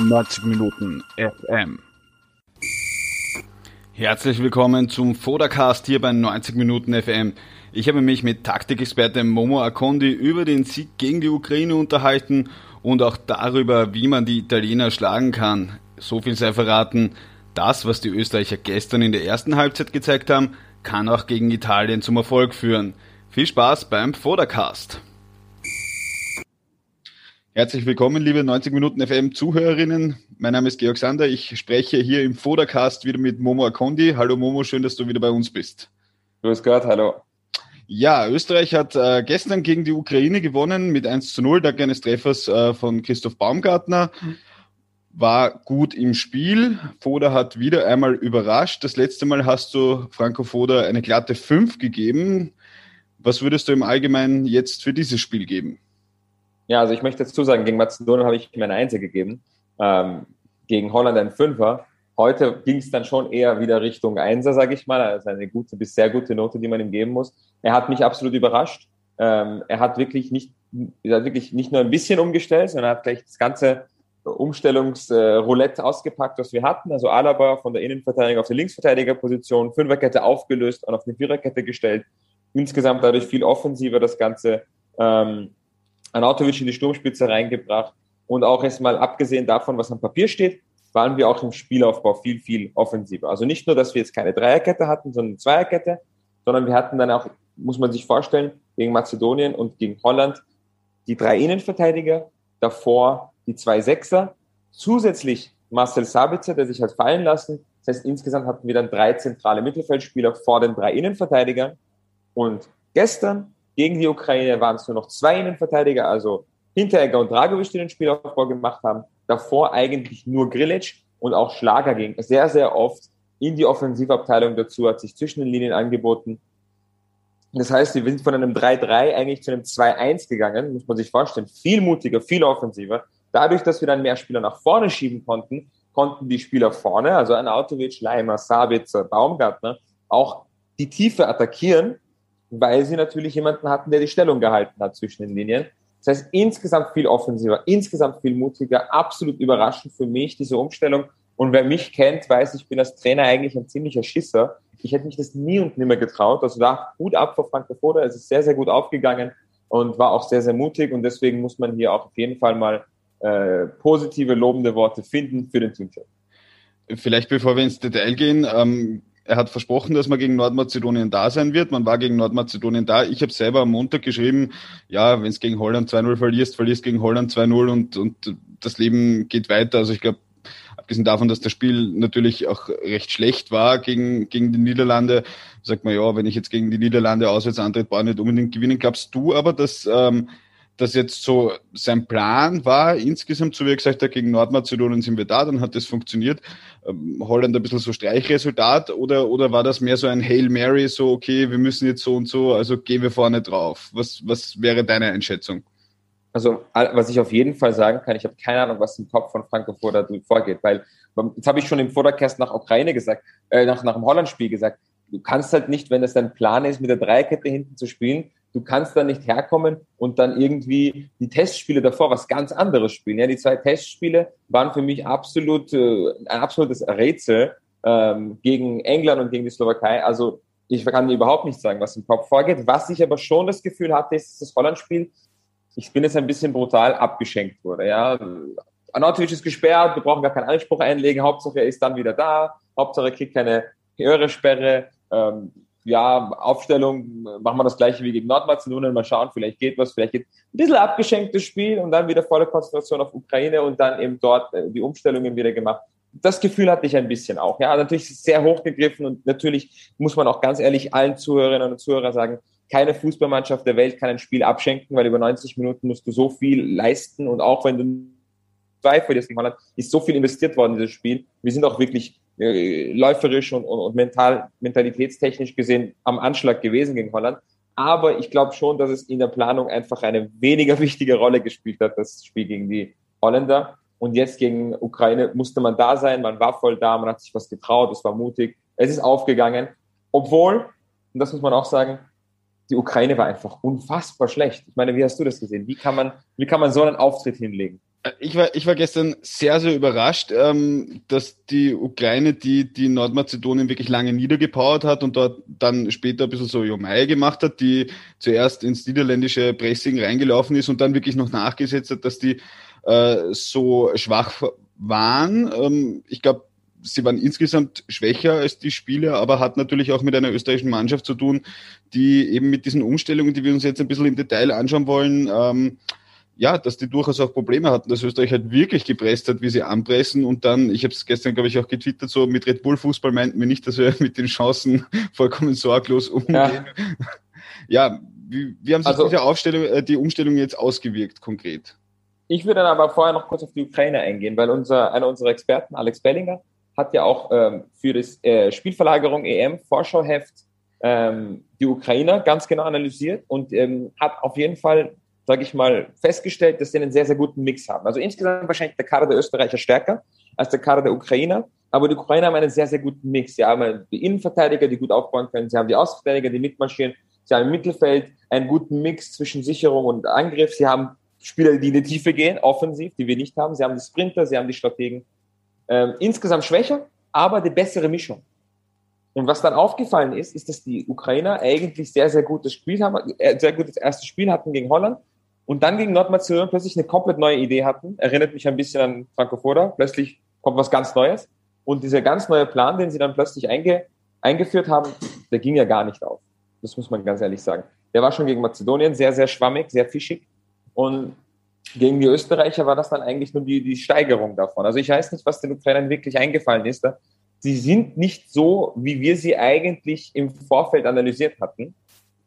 90 Minuten FM. Herzlich willkommen zum Vodacast hier bei 90 Minuten FM. Ich habe mich mit Taktikexperte Momo Akondi über den Sieg gegen die Ukraine unterhalten und auch darüber, wie man die Italiener schlagen kann. So viel sei verraten, das, was die Österreicher gestern in der ersten Halbzeit gezeigt haben, kann auch gegen Italien zum Erfolg führen. Viel Spaß beim Vodacast. Herzlich willkommen, liebe 90 Minuten FM Zuhörerinnen. Mein Name ist Georg Sander. Ich spreche hier im Vodacast wieder mit Momo Akondi. Hallo Momo, schön, dass du wieder bei uns bist. Grüß Gott, hallo. Ja, Österreich hat äh, gestern gegen die Ukraine gewonnen mit 1 zu 0, dank eines Treffers äh, von Christoph Baumgartner. War gut im Spiel. Foda hat wieder einmal überrascht. Das letzte Mal hast du Franco Foda eine glatte 5 gegeben. Was würdest du im Allgemeinen jetzt für dieses Spiel geben? Ja, also ich möchte dazu sagen, gegen Mazedonien habe ich mir eine Einser gegeben, ähm, gegen Holland ein Fünfer. Heute ging es dann schon eher wieder Richtung Einser, sage ich mal. Also eine gute bis sehr gute Note, die man ihm geben muss. Er hat mich absolut überrascht. Ähm, er hat wirklich nicht, er hat wirklich nicht nur ein bisschen umgestellt, sondern er hat gleich das ganze Umstellungsroulette äh, ausgepackt, was wir hatten. Also Alaba von der Innenverteidigung auf die Linksverteidigerposition, Fünferkette aufgelöst und auf eine Viererkette gestellt. Insgesamt dadurch viel offensiver das Ganze. Ähm, Anatovic in die Sturmspitze reingebracht. Und auch erstmal abgesehen davon, was am Papier steht, waren wir auch im Spielaufbau viel, viel offensiver. Also nicht nur, dass wir jetzt keine Dreierkette hatten, sondern eine Zweierkette, sondern wir hatten dann auch, muss man sich vorstellen, gegen Mazedonien und gegen Holland die drei Innenverteidiger, davor die zwei Sechser, zusätzlich Marcel Sabitzer, der sich hat fallen lassen. Das heißt, insgesamt hatten wir dann drei zentrale Mittelfeldspieler vor den drei Innenverteidigern. Und gestern gegen die Ukraine waren es nur noch zwei Innenverteidiger, also Hinteregger und Dragovic, die den Spielaufbau gemacht haben. Davor eigentlich nur Grilic und auch Schlager ging sehr, sehr oft in die Offensivabteilung dazu, hat sich zwischen den Linien angeboten. Das heißt, wir sind von einem 3-3 eigentlich zu einem 2-1 gegangen, muss man sich vorstellen. Viel mutiger, viel offensiver. Dadurch, dass wir dann mehr Spieler nach vorne schieben konnten, konnten die Spieler vorne, also Anautovic, Leimer, Sabitzer, Baumgartner, auch die Tiefe attackieren weil sie natürlich jemanden hatten, der die Stellung gehalten hat zwischen den Linien. Das heißt, insgesamt viel offensiver, insgesamt viel mutiger, absolut überraschend für mich, diese Umstellung. Und wer mich kennt, weiß, ich bin als Trainer eigentlich ein ziemlicher Schisser. Ich hätte mich das nie und nimmer getraut. Also da gut ab vor Frank Foda. Es ist sehr, sehr gut aufgegangen und war auch sehr, sehr mutig. Und deswegen muss man hier auch auf jeden Fall mal äh, positive, lobende Worte finden für den Teamchef. Vielleicht bevor wir ins Detail gehen, ähm, er hat versprochen, dass man gegen Nordmazedonien da sein wird. Man war gegen Nordmazedonien da. Ich habe selber am Montag geschrieben, ja, wenn es gegen Holland 2-0 verlierst, verlierst gegen Holland 2-0 und, und das Leben geht weiter. Also ich glaube, abgesehen davon, dass das Spiel natürlich auch recht schlecht war gegen, gegen die Niederlande, sagt man, ja, wenn ich jetzt gegen die Niederlande auswärts antritt, brauche ich nicht unbedingt gewinnen. Glaubst du aber, dass ähm, das jetzt so sein Plan war, insgesamt, so wie er gesagt hat, gegen Nordmazedonien sind wir da, dann hat das funktioniert. Ähm, Holland ein bisschen so Streichresultat oder, oder war das mehr so ein Hail Mary, so okay, wir müssen jetzt so und so, also gehen wir vorne drauf. Was, was wäre deine Einschätzung? Also, was ich auf jeden Fall sagen kann, ich habe keine Ahnung, was im Kopf von Franco Foda vorgeht, weil jetzt habe ich schon im Vordercast nach Ukraine gesagt, äh, nach, nach dem Holland-Spiel gesagt, du kannst halt nicht, wenn das dein Plan ist, mit der Dreierkette hinten zu spielen, du kannst da nicht herkommen und dann irgendwie die Testspiele davor was ganz anderes spielen. Ja, die zwei Testspiele waren für mich absolut äh, ein absolutes Rätsel ähm, gegen England und gegen die Slowakei. Also ich kann dir überhaupt nicht sagen, was im Kopf vorgeht. Was ich aber schon das Gefühl hatte, ist, dass das Holland-Spiel, ich bin jetzt ein bisschen brutal abgeschenkt wurde. Ja, Anatovic ist gesperrt, wir brauchen gar keinen Anspruch einlegen. Hauptsache er ist dann wieder da. Hauptsache er kriegt keine höhere Sperre. Ähm, ja, Aufstellung, machen wir das gleiche wie gegen Nordmazedonien, mal schauen, vielleicht geht was, vielleicht geht ein bisschen abgeschenktes Spiel und dann wieder volle Konzentration auf Ukraine und dann eben dort äh, die Umstellungen wieder gemacht. Das Gefühl hatte ich ein bisschen auch. Ja, natürlich sehr hochgegriffen und natürlich muss man auch ganz ehrlich allen Zuhörerinnen und Zuhörern sagen, keine Fußballmannschaft der Welt kann ein Spiel abschenken, weil über 90 Minuten musst du so viel leisten und auch wenn du zwei verlierst gegen Holland, ist so viel investiert worden in dieses Spiel. Wir sind auch wirklich äh, läuferisch und, und, und mental, mentalitätstechnisch gesehen am Anschlag gewesen gegen Holland. Aber ich glaube schon, dass es in der Planung einfach eine weniger wichtige Rolle gespielt hat, das Spiel gegen die Holländer. Und jetzt gegen Ukraine musste man da sein, man war voll da, man hat sich was getraut, es war mutig, es ist aufgegangen. Obwohl, und das muss man auch sagen, die Ukraine war einfach unfassbar schlecht. Ich meine, wie hast du das gesehen? Wie kann man, wie kann man so einen Auftritt hinlegen? Ich war, ich war gestern sehr, sehr überrascht, ähm, dass die Ukraine, die, die Nordmazedonien wirklich lange niedergepowert hat und dort dann später ein bisschen so Jomai gemacht hat, die zuerst ins niederländische Pressing reingelaufen ist und dann wirklich noch nachgesetzt hat, dass die äh, so schwach waren. Ähm, ich glaube, sie waren insgesamt schwächer als die Spieler, aber hat natürlich auch mit einer österreichischen Mannschaft zu tun, die eben mit diesen Umstellungen, die wir uns jetzt ein bisschen im Detail anschauen wollen, ähm, ja, dass die durchaus auch Probleme hatten, dass Österreich halt wirklich gepresst hat, wie sie anpressen und dann, ich habe es gestern, glaube ich, auch getwittert, so mit Red Bull Fußball meinten wir nicht, dass wir mit den Chancen vollkommen sorglos umgehen. Ja, ja wie, wie haben sich also, diese Aufstellung, äh, die Umstellung jetzt ausgewirkt konkret? Ich würde dann aber vorher noch kurz auf die Ukraine eingehen, weil unser, einer unserer Experten, Alex Bellinger, hat ja auch ähm, für das äh, Spielverlagerung EM Vorschauheft ähm, die Ukrainer ganz genau analysiert und ähm, hat auf jeden Fall, sage ich mal, festgestellt, dass sie einen sehr, sehr guten Mix haben. Also insgesamt wahrscheinlich der Kader der Österreicher stärker als der Kader der Ukrainer, aber die Ukrainer haben einen sehr, sehr guten Mix. Sie haben die Innenverteidiger, die gut aufbauen können, sie haben die Außenverteidiger, die mitmarschieren, sie haben im Mittelfeld einen guten Mix zwischen Sicherung und Angriff, sie haben Spieler, die in die Tiefe gehen, offensiv, die wir nicht haben, sie haben die Sprinter, sie haben die Strategen. Ähm, insgesamt schwächer, aber die bessere Mischung. Und was dann aufgefallen ist, ist, dass die Ukrainer eigentlich sehr, sehr gutes Spiel haben, äh, sehr gutes erstes Spiel hatten gegen Holland und dann gegen Nordmazedonien plötzlich eine komplett neue Idee hatten. Erinnert mich ein bisschen an Franco Foda. Plötzlich kommt was ganz Neues. Und dieser ganz neue Plan, den sie dann plötzlich einge, eingeführt haben, der ging ja gar nicht auf. Das muss man ganz ehrlich sagen. Der war schon gegen Mazedonien sehr, sehr schwammig, sehr fischig. Und gegen die Österreicher war das dann eigentlich nur die, die Steigerung davon. Also ich weiß nicht, was den Ukrainern wirklich eingefallen ist. Sie sind nicht so, wie wir sie eigentlich im Vorfeld analysiert hatten.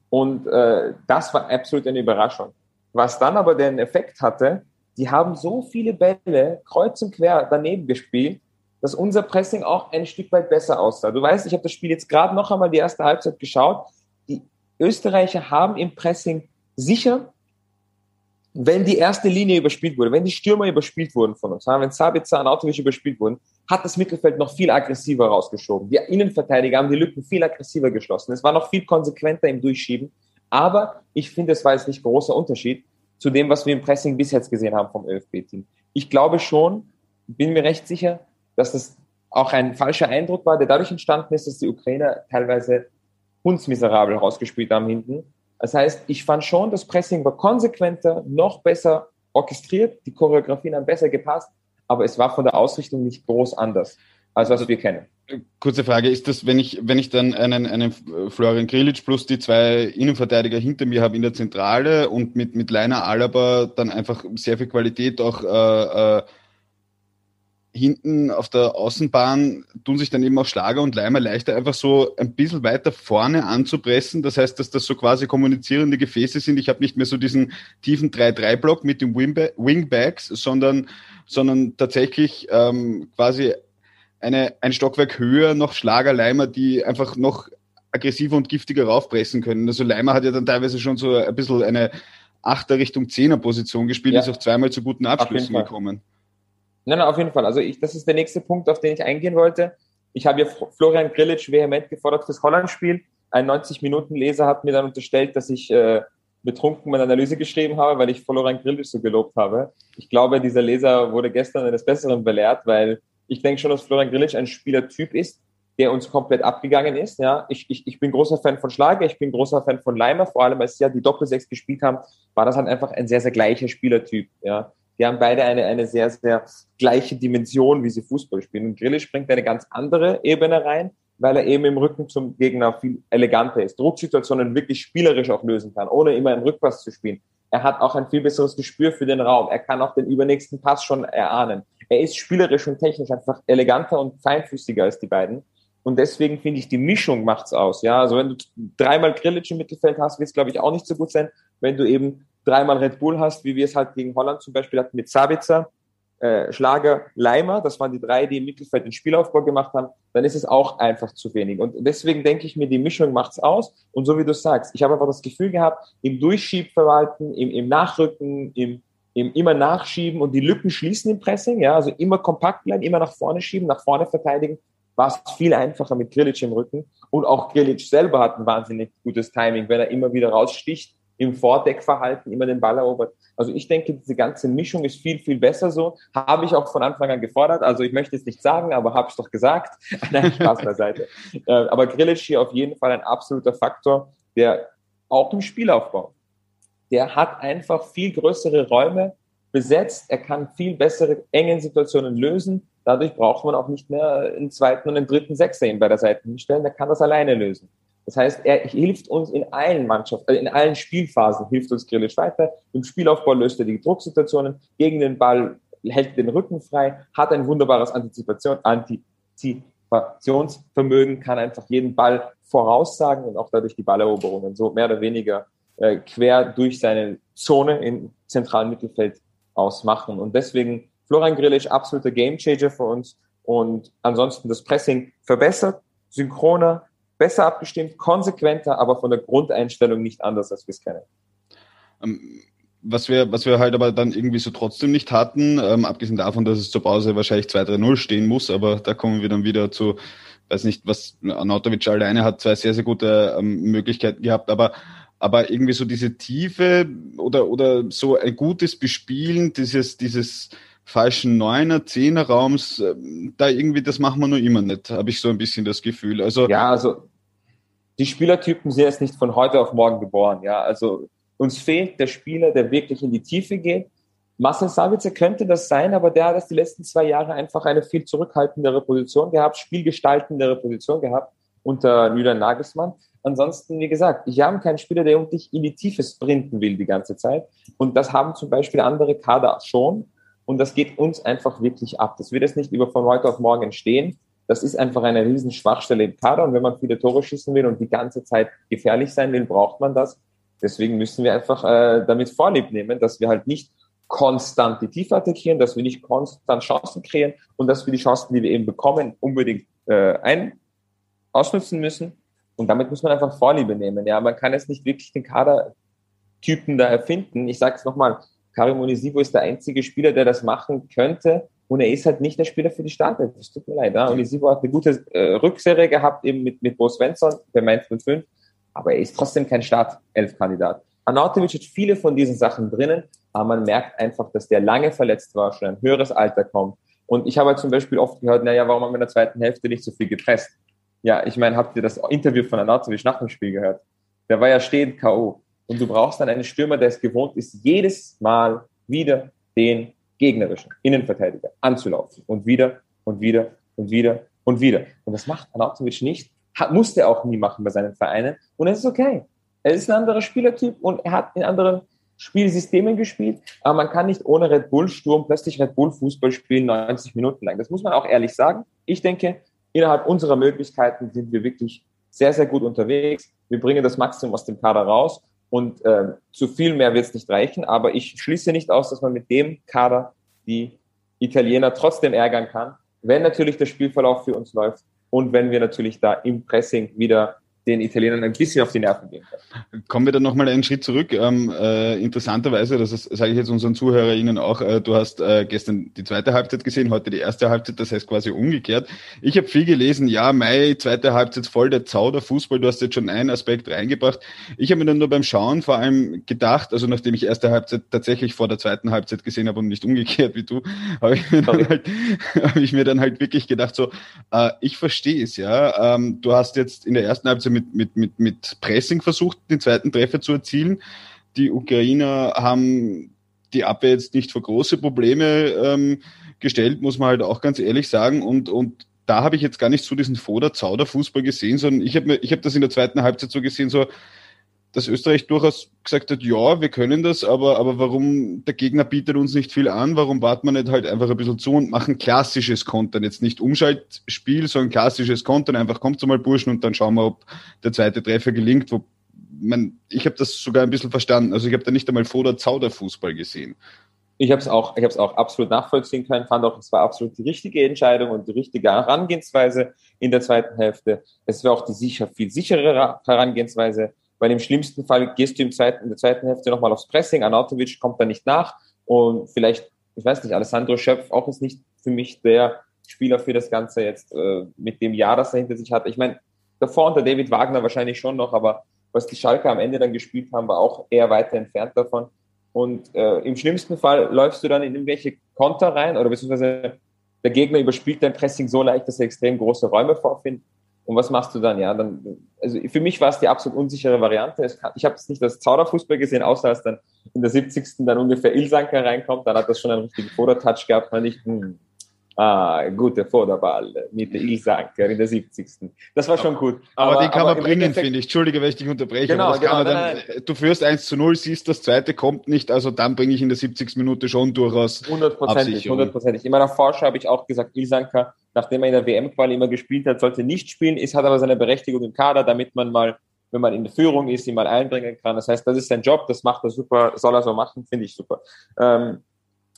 Und äh, das war absolut eine Überraschung. Was dann aber den Effekt hatte, die haben so viele Bälle kreuz und quer daneben gespielt, dass unser Pressing auch ein Stück weit besser aussah. Du weißt, ich habe das Spiel jetzt gerade noch einmal die erste Halbzeit geschaut. Die Österreicher haben im Pressing sicher wenn die erste Linie überspielt wurde, wenn die Stürmer überspielt wurden von uns, wenn Sabitzer und Autovic überspielt wurden, hat das Mittelfeld noch viel aggressiver rausgeschoben. Die Innenverteidiger haben die Lücken viel aggressiver geschlossen. Es war noch viel konsequenter im Durchschieben. Aber ich finde, es war jetzt nicht großer Unterschied zu dem, was wir im Pressing bis jetzt gesehen haben vom ÖFB-Team. Ich glaube schon, bin mir recht sicher, dass das auch ein falscher Eindruck war, der dadurch entstanden ist, dass die Ukrainer teilweise hundsmiserabel rausgespielt haben hinten das heißt, ich fand schon, das Pressing war konsequenter, noch besser orchestriert, die Choreografien haben besser gepasst, aber es war von der Ausrichtung nicht groß anders, als was wir kennen. Kurze Frage, ist das, wenn ich, wenn ich dann einen, einen Florian Grilic plus die zwei Innenverteidiger hinter mir habe in der Zentrale und mit, mit Leiner Alaba dann einfach sehr viel Qualität auch äh, äh, hinten auf der Außenbahn tun sich dann eben auch Schlager und Leimer leichter, einfach so ein bisschen weiter vorne anzupressen. Das heißt, dass das so quasi kommunizierende Gefäße sind. Ich habe nicht mehr so diesen tiefen 3-3-Block mit den Wingbacks, sondern, sondern tatsächlich ähm, quasi eine, ein Stockwerk höher noch Schlager, Leimer, die einfach noch aggressiver und giftiger raufpressen können. Also Leimer hat ja dann teilweise schon so ein bisschen eine Achter Richtung Zehner Position gespielt, ja. ist auch zweimal zu guten Abschlüssen gekommen. Nein, nein, auf jeden Fall. Also ich, das ist der nächste Punkt, auf den ich eingehen wollte. Ich habe ja Florian Grillitsch vehement gefordert fürs Holland-Spiel. Ein 90-Minuten-Leser hat mir dann unterstellt, dass ich äh, betrunken meine Analyse geschrieben habe, weil ich Florian Grillitsch so gelobt habe. Ich glaube, dieser Leser wurde gestern eines Besseren belehrt, weil ich denke schon, dass Florian Grillitsch ein Spielertyp ist, der uns komplett abgegangen ist. Ja, ich, ich, ich bin großer Fan von Schlager, ich bin großer Fan von Leimer, vor allem als sie ja die Doppelsechs gespielt haben, war das halt einfach ein sehr, sehr gleicher Spielertyp. Ja, die haben beide eine, eine sehr, sehr gleiche Dimension, wie sie Fußball spielen. Und Grillisch bringt eine ganz andere Ebene rein, weil er eben im Rücken zum Gegner viel eleganter ist, Drucksituationen wirklich spielerisch auch lösen kann, ohne immer einen Rückpass zu spielen. Er hat auch ein viel besseres Gespür für den Raum. Er kann auch den übernächsten Pass schon erahnen. Er ist spielerisch und technisch einfach eleganter und feinfüßiger als die beiden. Und deswegen finde ich, die Mischung macht's aus. Ja, also wenn du dreimal Grillic im Mittelfeld hast, wird es, glaube ich, auch nicht so gut sein. Wenn du eben dreimal Red Bull hast, wie wir es halt gegen Holland zum Beispiel hatten mit Sabitzer, äh, Schlager, Leimer, das waren die drei, die im Mittelfeld den Spielaufbau gemacht haben, dann ist es auch einfach zu wenig. Und deswegen denke ich mir, die Mischung macht's aus. Und so wie du sagst, ich habe einfach das Gefühl gehabt, im Durchschiebverwalten, im, im Nachrücken, im immer nachschieben und die Lücken schließen im Pressing, ja, also immer kompakt bleiben, immer nach vorne schieben, nach vorne verteidigen, war es viel einfacher mit Grilic im Rücken. Und auch Grilic selber hat ein wahnsinnig gutes Timing, wenn er immer wieder raussticht im Vordeckverhalten immer den Ball erobert. Also ich denke, diese ganze Mischung ist viel, viel besser so. Habe ich auch von Anfang an gefordert. Also ich möchte es nicht sagen, aber habe ich doch gesagt. Nein, Spaß beiseite. Äh, aber Grillic hier auf jeden Fall ein absoluter Faktor, der auch im Spielaufbau, der hat einfach viel größere Räume besetzt. Er kann viel bessere engen Situationen lösen. Dadurch braucht man auch nicht mehr einen zweiten und einen dritten Sechser ihm bei der Seite hinstellen. Er kann das alleine lösen. Das heißt, er hilft uns in allen Mannschaften, äh, in allen Spielphasen hilft uns Grillisch weiter. Im Spielaufbau löst er die Drucksituationen gegen den Ball, hält den Rücken frei, hat ein wunderbares Antizipation, Antizipationsvermögen, kann einfach jeden Ball voraussagen und auch dadurch die Balleroberungen so mehr oder weniger äh, quer durch seine Zone im zentralen Mittelfeld ausmachen. Und deswegen Florian Grillisch absoluter Gamechanger für uns und ansonsten das Pressing verbessert, synchroner, besser abgestimmt, konsequenter, aber von der Grundeinstellung nicht anders, als wir es kennen. Ähm, was wir, was wir halt aber dann irgendwie so trotzdem nicht hatten, ähm, abgesehen davon, dass es zur Pause wahrscheinlich 2-3-0 stehen muss, aber da kommen wir dann wieder zu, weiß nicht, was Anatovic alleine hat zwei sehr, sehr gute ähm, Möglichkeiten gehabt, aber aber irgendwie so diese Tiefe oder, oder so ein gutes Bespielen dieses, dieses falschen Neuner, Zehner Raums, ähm, da irgendwie, das machen wir nur immer nicht, habe ich so ein bisschen das Gefühl. Also, ja, also die Spielertypen sind jetzt nicht von heute auf morgen geboren. Ja, also uns fehlt der Spieler, der wirklich in die Tiefe geht. Marcel Sabitzer könnte das sein, aber der hat das die letzten zwei Jahre einfach eine viel zurückhaltendere Position gehabt, spielgestaltendere Position gehabt unter Julian Nagelsmann. Ansonsten, wie gesagt, ich habe keinen Spieler, der um dich in die Tiefe sprinten will die ganze Zeit. Und das haben zum Beispiel andere Kader schon. Und das geht uns einfach wirklich ab. Das wird jetzt nicht über von heute auf morgen entstehen. Das ist einfach eine riesen Schwachstelle im Kader. Und wenn man viele Tore schießen will und die ganze Zeit gefährlich sein will, braucht man das. Deswegen müssen wir einfach äh, damit Vorlieb nehmen, dass wir halt nicht konstant die Tiefe attackieren, dass wir nicht konstant Chancen kreieren und dass wir die Chancen, die wir eben bekommen, unbedingt äh, ein ausnutzen müssen. Und damit muss man einfach Vorliebe nehmen. Ja, man kann jetzt nicht wirklich den Kadertypen da erfinden. Ich sage es nochmal, Karim Onisivo ist der einzige Spieler, der das machen könnte. Und er ist halt nicht der Spieler für die Startelf. Das tut mir leid. Ja? Onisivo hat eine gute äh, Rückserie gehabt, eben mit, mit Bo Svensson bei Mainz 05. Aber er ist trotzdem kein Startelf-Kandidat. Anatovic hat viele von diesen Sachen drinnen, aber man merkt einfach, dass der lange verletzt war, schon ein höheres Alter kommt. Und ich habe halt zum Beispiel oft gehört, naja, warum haben wir in der zweiten Hälfte nicht so viel gepresst? Ja, ich meine, habt ihr das Interview von Anatovic nach dem Spiel gehört? Der war ja stehend K.O. Und du brauchst dann einen Stürmer, der es gewohnt ist, jedes Mal wieder den gegnerischen Innenverteidiger anzulaufen. Und wieder und wieder und wieder und wieder. Und das macht Anatovic nicht. Hat, musste er auch nie machen bei seinen Vereinen. Und es ist okay. Er ist ein anderer Spielertyp und er hat in anderen Spielsystemen gespielt, aber man kann nicht ohne Red Bull Sturm plötzlich Red Bull Fußball spielen 90 Minuten lang. Das muss man auch ehrlich sagen. Ich denke, innerhalb unserer Möglichkeiten sind wir wirklich sehr, sehr gut unterwegs. Wir bringen das Maximum aus dem Kader raus und äh, zu viel mehr wird es nicht reichen. Aber ich schließe nicht aus, dass man mit dem Kader die Italiener trotzdem ärgern kann, wenn natürlich der Spielverlauf für uns läuft und wenn wir natürlich da im Pressing wieder den Italienern ein bisschen auf die Nerven gehen können. Kommen wir dann nochmal einen Schritt zurück. Ähm, äh, interessanterweise, das sage ich jetzt unseren ZuhörerInnen auch, äh, du hast äh, gestern die zweite Halbzeit gesehen, heute die erste Halbzeit, das heißt quasi umgekehrt. Ich habe viel gelesen, ja, Mai, zweite Halbzeit voll der Zauder Fußball, du hast jetzt schon einen Aspekt reingebracht. Ich habe mir dann nur beim Schauen vor allem gedacht, also nachdem ich erste Halbzeit tatsächlich vor der zweiten Halbzeit gesehen habe und nicht umgekehrt wie du, habe ich, mir dann halt, hab ich mir dann halt wirklich gedacht, so, äh, ich verstehe es, ja. Ähm, du hast jetzt in der ersten Halbzeit mit, mit, mit, mit Pressing versucht, den zweiten Treffer zu erzielen. Die Ukrainer haben die Abwehr jetzt nicht vor große Probleme ähm, gestellt, muss man halt auch ganz ehrlich sagen. Und, und da habe ich jetzt gar nicht so diesen Foder-Zauder-Fußball gesehen, sondern ich habe hab das in der zweiten Halbzeit so gesehen, so dass Österreich durchaus gesagt hat, ja, wir können das, aber, aber warum der Gegner bietet uns nicht viel an, warum warten wir nicht halt einfach ein bisschen zu und machen klassisches Kontern, jetzt nicht Umschaltspiel, sondern klassisches Kontern, einfach kommt mal Burschen und dann schauen wir, ob der zweite Treffer gelingt, wo man, ich habe das sogar ein bisschen verstanden, also ich habe da nicht einmal vor der Zauder-Fußball gesehen. Ich habe es auch, ich habe auch absolut nachvollziehen können, fand auch, es war absolut die richtige Entscheidung und die richtige Herangehensweise in der zweiten Hälfte. Es war auch die sicher viel sicherere Herangehensweise weil im schlimmsten Fall gehst du im zweiten, in der zweiten Hälfte nochmal aufs Pressing, Anatovic kommt da nicht nach und vielleicht, ich weiß nicht, Alessandro Schöpf auch ist nicht für mich der Spieler für das Ganze jetzt äh, mit dem Jahr, das er hinter sich hat. Ich meine, davor unter David Wagner wahrscheinlich schon noch, aber Was die Schalke am Ende dann gespielt haben, war auch eher weiter entfernt davon. Und äh, im schlimmsten Fall läufst du dann in irgendwelche Konter rein oder beziehungsweise der Gegner überspielt dein Pressing so leicht, dass er extrem große Räume vorfindet. Und was machst du dann? Ja, dann, also für mich war es die absolut unsichere Variante. Kann, ich habe es nicht als Zauderfußball gesehen, außer als dann in der 70. dann ungefähr Ilsanker reinkommt, dann hat das schon einen richtigen Vordertouch gehabt, fand ich, hm, Ah, guter Vorderball mit Ilsanker in der 70. Das war schon gut. Aber, aber den kann aber man bringen, finde ich. Entschuldige, wenn ich dich unterbreche. Genau, genau, dann, du führst 1 zu 0, siehst, das zweite kommt nicht, also dann bringe ich in der 70. Minute schon durchaus. Hundertprozentig, hundertprozentig. In meiner Vorschau habe ich auch gesagt, Ilsanker, nachdem er in der WM-Quali immer gespielt hat, sollte nicht spielen, ist, hat aber seine Berechtigung im Kader, damit man mal, wenn man in der Führung ist, ihn mal einbringen kann. Das heißt, das ist sein Job, das macht er super, soll er so machen, finde ich super. Ähm,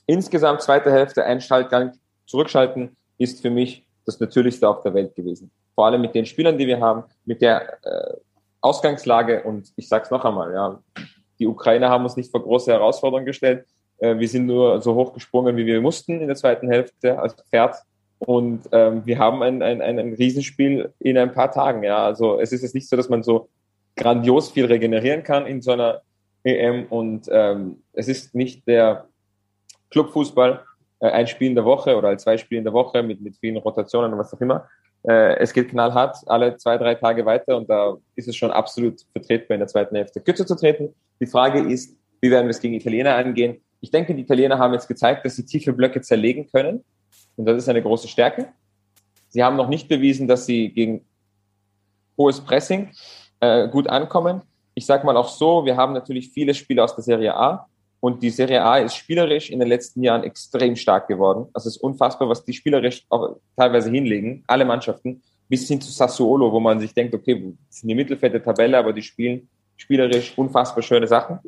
insgesamt zweite Hälfte, ein Schaltgang zurückschalten, ist für mich das Natürlichste auf der Welt gewesen. Vor allem mit den Spielern, die wir haben, mit der äh, Ausgangslage und ich sage es noch einmal, ja, die Ukrainer haben uns nicht vor große Herausforderungen gestellt. Äh, wir sind nur so hoch gesprungen, wie wir mussten in der zweiten Hälfte als Pferd. Und ähm, wir haben ein, ein, ein Riesenspiel in ein paar Tagen. Ja, also es ist jetzt nicht so, dass man so grandios viel regenerieren kann in so einer EM. Und ähm, es ist nicht der Clubfußball, ein Spiel in der Woche oder zwei Spiele in der Woche mit, mit vielen Rotationen und was auch immer. Äh, es geht knallhart alle zwei, drei Tage weiter und da ist es schon absolut vertretbar in der zweiten Hälfte kürzer zu treten. Die Frage ist, wie werden wir es gegen Italiener angehen? Ich denke, die Italiener haben jetzt gezeigt, dass sie tiefe Blöcke zerlegen können und das ist eine große Stärke. Sie haben noch nicht bewiesen, dass sie gegen hohes Pressing äh, gut ankommen. Ich sage mal auch so, wir haben natürlich viele Spiele aus der Serie A, und die Serie A ist spielerisch in den letzten Jahren extrem stark geworden. Also es ist unfassbar, was die spielerisch auch teilweise hinlegen, alle Mannschaften, bis hin zu Sassuolo, wo man sich denkt, okay, sind die Mittelfeld der Tabelle, aber die spielen spielerisch unfassbar schöne Sachen.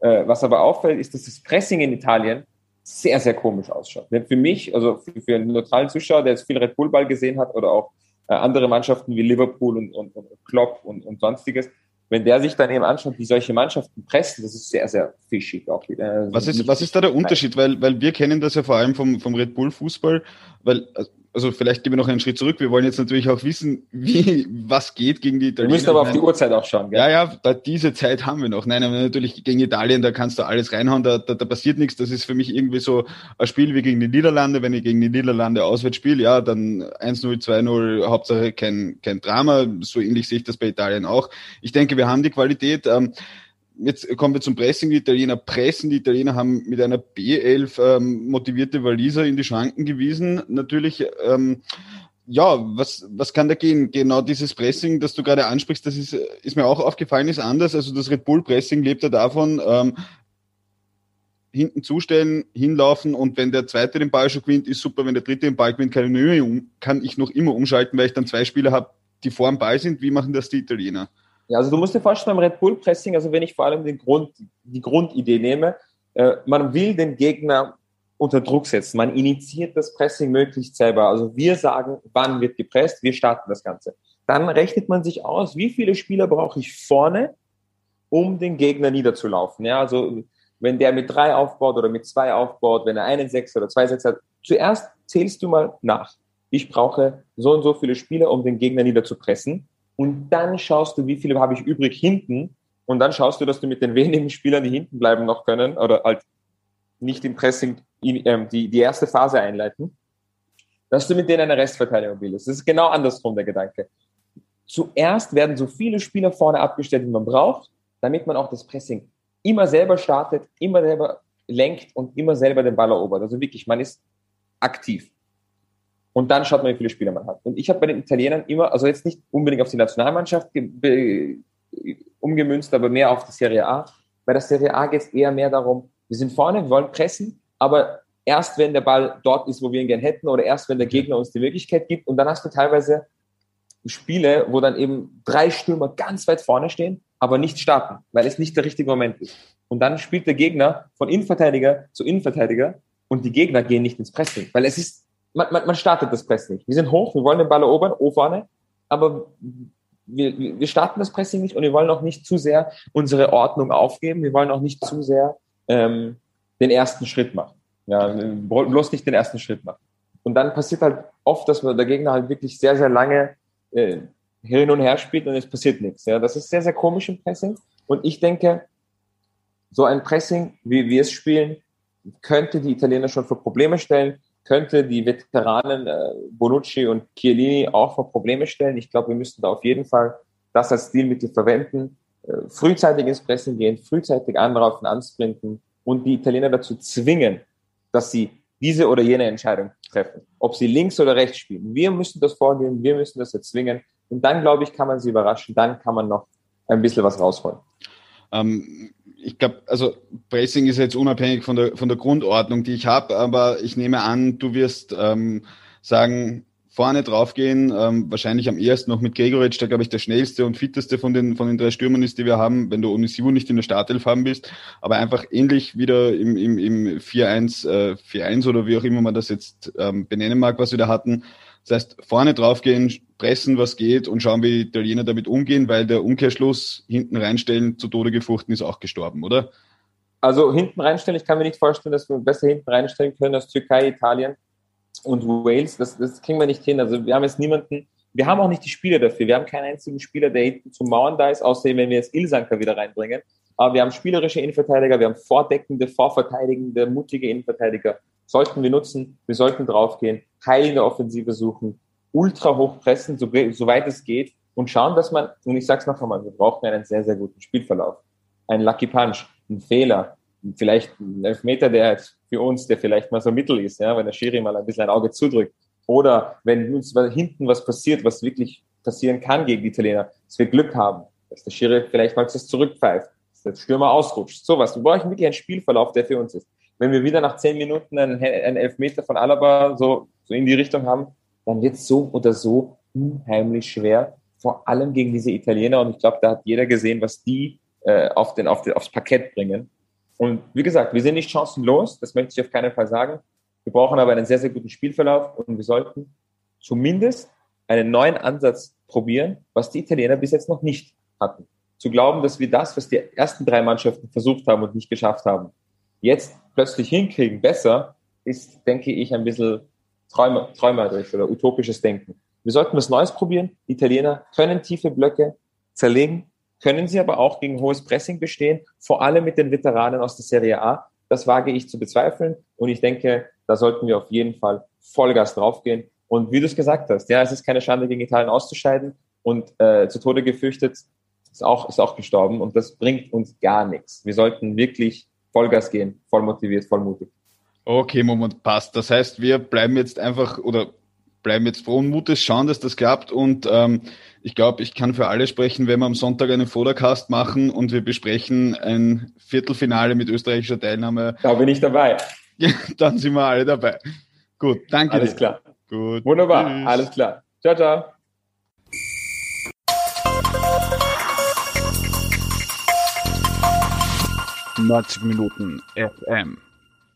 Äh, was aber auffällt, ist, dass das Pressing in Italien sehr, sehr komisch ausschaut. Für mich, also für, für einen neutralen Zuschauer, der jetzt viel Red Bull Ball gesehen hat oder auch äh, andere Mannschaften wie Liverpool und, und, und Klopp und, und sonstiges, wenn der sich dann eben anschaut, wie solche Mannschaften pressen, das ist sehr, sehr fischig auch wieder. Also was ist, was ist da der Unterschied? Weil, weil wir kennen das ja vor allem vom, vom Red Bull Fußball, weil, also vielleicht gehen wir noch einen Schritt zurück. Wir wollen jetzt natürlich auch wissen, wie, was geht gegen die Italiener. Wir müssen aber auf die Uhrzeit auch schauen. Gell? Ja, ja, diese Zeit haben wir noch. Nein, aber natürlich gegen Italien, da kannst du alles reinhauen, da, da, da passiert nichts. Das ist für mich irgendwie so ein Spiel wie gegen die Niederlande. Wenn ich gegen die Niederlande auswärts spiele, ja, dann 1-0, 2-0, Hauptsache kein, kein Drama. So ähnlich sehe ich das bei Italien auch. Ich denke, wir haben die Qualität. Ähm, jetzt kommen wir zum Pressing. Die Italiener pressen. Die Italiener haben mit einer B11 ähm, motivierte Waliser in die Schranken gewiesen. Natürlich, ähm, ja, was, was kann da gehen? Genau dieses Pressing, das du gerade ansprichst, das ist, ist mir auch aufgefallen, ist anders. Also das Red Bull Pressing lebt ja davon, ähm, hinten zustellen, hinlaufen und wenn der zweite den Ball schon gewinnt, ist super. Wenn der dritte den Ball gewinnt, kann ich, kann ich noch immer umschalten, weil ich dann zwei Spieler habe, die vor dem Ball sind. Wie machen das die Italiener? Ja, also du musst dir vorstellen, beim Red Bull Pressing, also wenn ich vor allem den Grund, die Grundidee nehme, äh, man will den Gegner unter Druck setzen. Man initiiert das Pressing möglichst selber. Also wir sagen, wann wird gepresst, wir starten das Ganze. Dann rechnet man sich aus, wie viele Spieler brauche ich vorne, um den Gegner niederzulaufen. Ja, also wenn der mit drei aufbaut oder mit zwei aufbaut, wenn er einen Sechs oder zwei Sechs hat, zuerst zählst du mal nach. Ich brauche so und so viele Spieler, um den Gegner niederzupressen und dann schaust du, wie viele habe ich übrig hinten und dann schaust du, dass du mit den wenigen Spielern, die hinten bleiben noch können oder halt nicht im Pressing ähm, die, die erste Phase einleiten, dass du mit denen eine Restverteidigung bildest. Das ist genau andersrum der Gedanke. Zuerst werden so viele Spieler vorne abgestellt, wie man braucht, damit man auch das Pressing immer selber startet, immer selber lenkt und immer selber den Ball erobert. Also wirklich, man ist aktiv. Und dann schaut man, wie viele Spieler man hat. Und ich habe bei den Italienern immer, also jetzt nicht unbedingt auf die Nationalmannschaft umgemünzt, aber mehr auf die Serie A. Bei der Serie A geht es eher mehr darum, wir sind vorne, wir wollen pressen, aber erst wenn der Ball dort ist, wo wir ihn gern hätten, oder erst wenn der Gegner uns die Möglichkeit gibt. Und dann hast du teilweise Spiele, wo dann eben drei Stürmer ganz weit vorne stehen, aber nicht starten, weil es nicht der richtige Moment ist. Und dann spielt der Gegner von Innenverteidiger zu Innenverteidiger und die Gegner gehen nicht ins Pressing, weil es ist man, man, man startet das Pressing nicht. Wir sind hoch, wir wollen den Ball erobern, O vorne, aber wir, wir starten das Pressing nicht und wir wollen auch nicht zu sehr unsere Ordnung aufgeben. Wir wollen auch nicht zu sehr ähm, den ersten Schritt machen. Ja, bloß nicht den ersten Schritt machen. Und dann passiert halt oft, dass der Gegner halt wirklich sehr, sehr lange äh, hin und her spielt und es passiert nichts. Ja, das ist sehr, sehr komisch im Pressing. Und ich denke, so ein Pressing, wie wir es spielen, könnte die Italiener schon vor Probleme stellen, könnte die Veteranen äh, Bonucci und Chiellini auch vor Probleme stellen. Ich glaube, wir müssten da auf jeden Fall das als Stilmittel verwenden, äh, frühzeitig ins Pressing gehen, frühzeitig anraufen, ansprinten und die Italiener dazu zwingen, dass sie diese oder jene Entscheidung treffen, ob sie links oder rechts spielen. Wir müssen das vornehmen, wir müssen das erzwingen und dann, glaube ich, kann man sie überraschen, dann kann man noch ein bisschen was rausholen. Ähm, ich glaube, also Pressing ist jetzt unabhängig von der, von der Grundordnung, die ich habe, aber ich nehme an, du wirst ähm, sagen, vorne draufgehen, ähm, wahrscheinlich am ersten noch mit Gregoritsch, der glaube ich der schnellste und fitteste von den, von den drei Stürmern ist, die wir haben, wenn du Onisivo nicht in der Startelf haben bist, aber einfach ähnlich wieder im, im, im 4-1, äh, 4-1 oder wie auch immer man das jetzt ähm, benennen mag, was wir da hatten. Das heißt, vorne draufgehen, pressen, was geht und schauen, wie die Italiener damit umgehen, weil der Umkehrschluss hinten reinstellen zu Tode gefurchten ist auch gestorben, oder? Also hinten reinstellen, ich kann mir nicht vorstellen, dass wir besser hinten reinstellen können als Türkei, Italien und Wales. Das, das kriegen wir nicht hin. Also wir haben jetzt niemanden, wir haben auch nicht die Spieler dafür. Wir haben keinen einzigen Spieler, der hinten zum Mauern da ist, außer wenn wir jetzt Ilsanker wieder reinbringen. Aber wir haben spielerische Innenverteidiger, wir haben vordeckende, vorverteidigende, mutige Innenverteidiger. Sollten wir nutzen, wir sollten draufgehen, Heil in der Offensive suchen, ultra hoch pressen, so, soweit es geht und schauen, dass man, und ich sag's noch einmal, wir brauchen einen sehr, sehr guten Spielverlauf. Ein Lucky Punch, ein Fehler, vielleicht ein Elfmeter, der für uns, der vielleicht mal so mittel ist, ja, wenn der Schiri mal ein bisschen ein Auge zudrückt. Oder wenn uns hinten was passiert, was wirklich passieren kann gegen die Italiener, dass wir Glück haben, dass der Schiri vielleicht mal das zurückpfeift, dass der Stürmer ausrutscht. Sowas. Wir brauchen wirklich einen Spielverlauf, der für uns ist. Wenn wir wieder nach zehn Minuten einen, einen Elfmeter von Alaba so, so in die Richtung haben, dann wird es so oder so unheimlich schwer, vor allem gegen diese Italiener. Und ich glaube, da hat jeder gesehen, was die äh, auf den, auf den, aufs Parkett bringen. Und wie gesagt, wir sind nicht chancenlos, das möchte ich auf keinen Fall sagen. Wir brauchen aber einen sehr, sehr guten Spielverlauf und wir sollten zumindest einen neuen Ansatz probieren, was die Italiener bis jetzt noch nicht hatten. Zu glauben, dass wir das, was die ersten drei Mannschaften versucht haben und nicht geschafft haben, jetzt plötzlich hinkriegen, besser, ist, denke ich, ein bisschen träumer, träumerisch oder utopisches Denken. Wir sollten was Neues probieren. Die Italiener können tiefe Blöcke zerlegen, können sie aber auch gegen hohes Pressing bestehen, vor allem mit den Veteranen aus der Serie A. Das wage ich zu bezweifeln und ich denke, da sollten wir auf jeden Fall Vollgas draufgehen. Und wie du es gesagt hast, ja, es ist keine Schande, gegen Italien auszuscheiden und äh, zu Tode gefürchtet ist auch, ist auch gestorben und das bringt uns gar nichts. Wir sollten wirklich Vollgas gehen, voll motiviert, voll mutig. Okay, Moment, passt. Das heißt, wir bleiben jetzt einfach oder bleiben jetzt frohen Mutes, schauen, dass das klappt. Und ähm, ich glaube, ich kann für alle sprechen, wenn wir am Sonntag einen Fotocast machen und wir besprechen ein Viertelfinale mit österreichischer Teilnahme. Da bin ich dabei. Ja, dann sind wir alle dabei. Gut, danke Alles dir. klar. Gut. Wunderbar, Tschüss. alles klar. Ciao, ciao. Neunzig Minuten FM.